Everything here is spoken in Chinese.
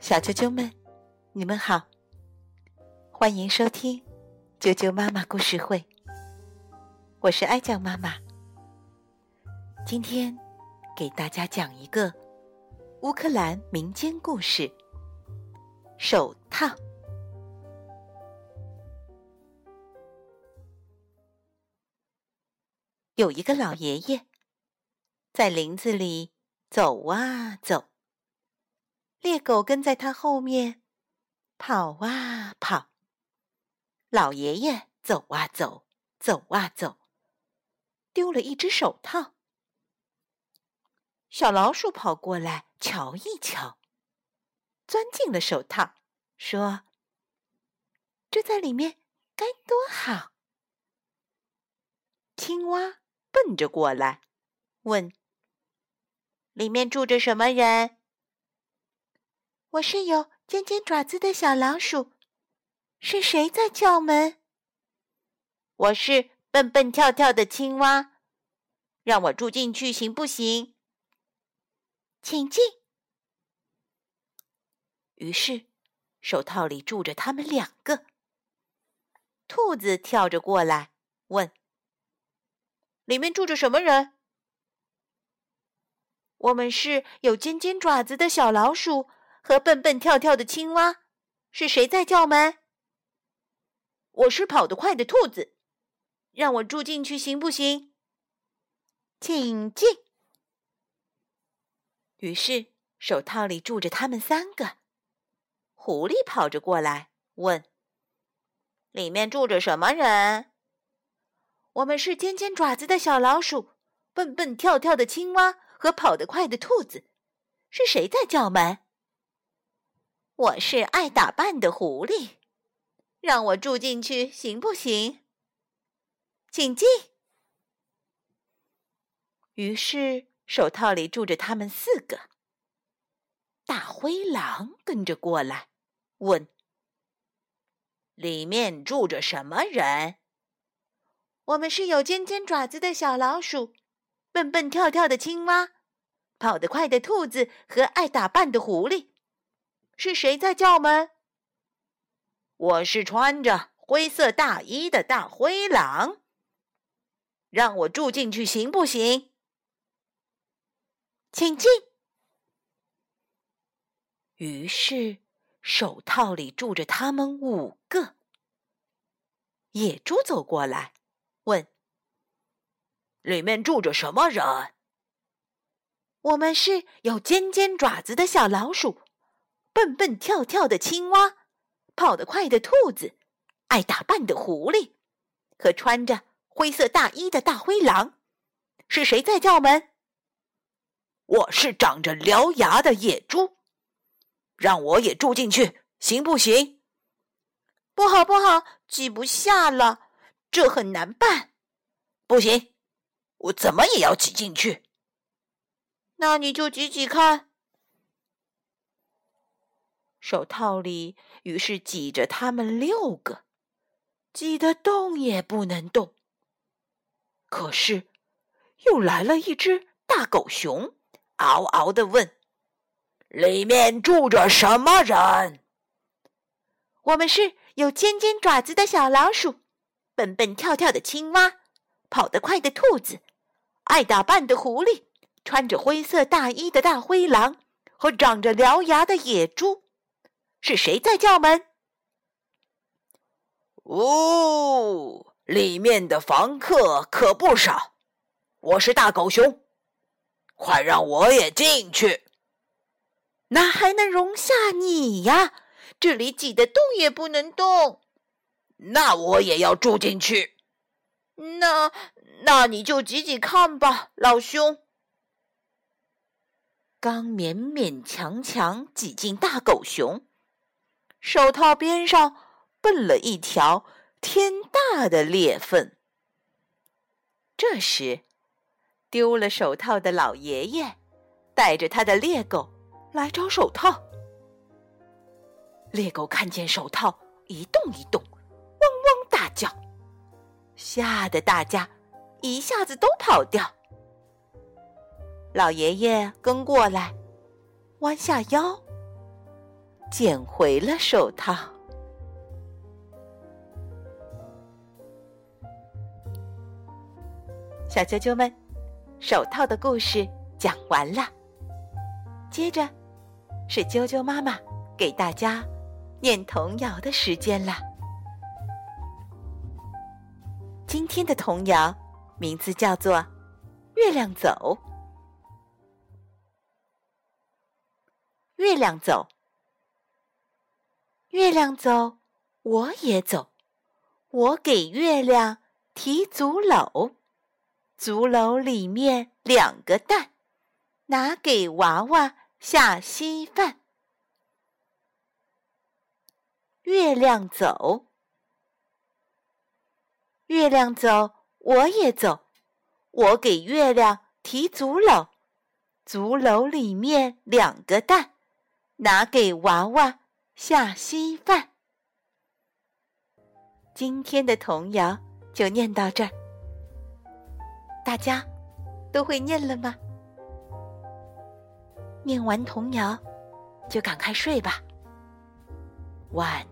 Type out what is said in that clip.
小啾啾们，你们好，欢迎收听啾啾妈妈故事会。我是爱酱妈妈，今天给大家讲一个乌克兰民间故事《手套》。有一个老爷爷在林子里走啊走。猎狗跟在他后面，跑啊跑。老爷爷走啊走，走啊走，丢了一只手套。小老鼠跑过来瞧一瞧，钻进了手套，说：“住在里面该多好。”青蛙奔着过来，问：“里面住着什么人？”我是有尖尖爪子的小老鼠，是谁在叫门？我是蹦蹦跳跳的青蛙，让我住进去行不行？请进。于是，手套里住着他们两个。兔子跳着过来问：“里面住着什么人？”我们是有尖尖爪子的小老鼠。和蹦蹦跳跳的青蛙，是谁在叫门？我是跑得快的兔子，让我住进去行不行？请进。于是手套里住着他们三个。狐狸跑着过来问：“里面住着什么人？”我们是尖尖爪子的小老鼠、蹦蹦跳跳的青蛙和跑得快的兔子，是谁在叫门？我是爱打扮的狐狸，让我住进去行不行？请进。于是手套里住着他们四个。大灰狼跟着过来，问：“里面住着什么人？”我们是有尖尖爪子的小老鼠，蹦蹦跳跳的青蛙，跑得快的兔子和爱打扮的狐狸。是谁在叫门？我是穿着灰色大衣的大灰狼。让我住进去行不行？请进。于是手套里住着他们五个。野猪走过来问：“里面住着什么人？”我们是有尖尖爪子的小老鼠。蹦蹦跳跳的青蛙，跑得快的兔子，爱打扮的狐狸，和穿着灰色大衣的大灰狼，是谁在叫门？我是长着獠牙的野猪，让我也住进去行不行？不好不好，挤不下了，这很难办。不行，我怎么也要挤进去。那你就挤挤看。手套里于是挤着他们六个，挤得动也不能动。可是，又来了一只大狗熊，嗷嗷的问：“里面住着什么人？”我们是有尖尖爪子的小老鼠，蹦蹦跳跳的青蛙，跑得快的兔子，爱打扮的狐狸，穿着灰色大衣的大灰狼，和长着獠牙的野猪。是谁在叫门？哦，里面的房客可不少。我是大狗熊，快让我也进去。哪还能容下你呀？这里挤得动也不能动。那我也要住进去。那那你就挤挤看吧，老兄。刚勉勉强强挤进大狗熊。手套边上蹦了一条天大的裂缝。这时，丢了手套的老爷爷带着他的猎狗来找手套。猎狗看见手套一动一动，汪汪大叫，吓得大家一下子都跑掉。老爷爷跟过来，弯下腰，捡回了手套。小啾啾们，手套的故事讲完了。接着是啾啾妈妈给大家念童谣的时间了。今天的童谣名字叫做《月亮走》。月亮走，月亮走，我也走。我给月亮提竹篓，竹篓里面两个蛋，拿给娃娃下稀饭。月亮走，月亮走，我也走。我给月亮提竹篓，竹篓里面两个蛋。拿给娃娃下稀饭。今天的童谣就念到这儿，大家都会念了吗？念完童谣就赶快睡吧，晚。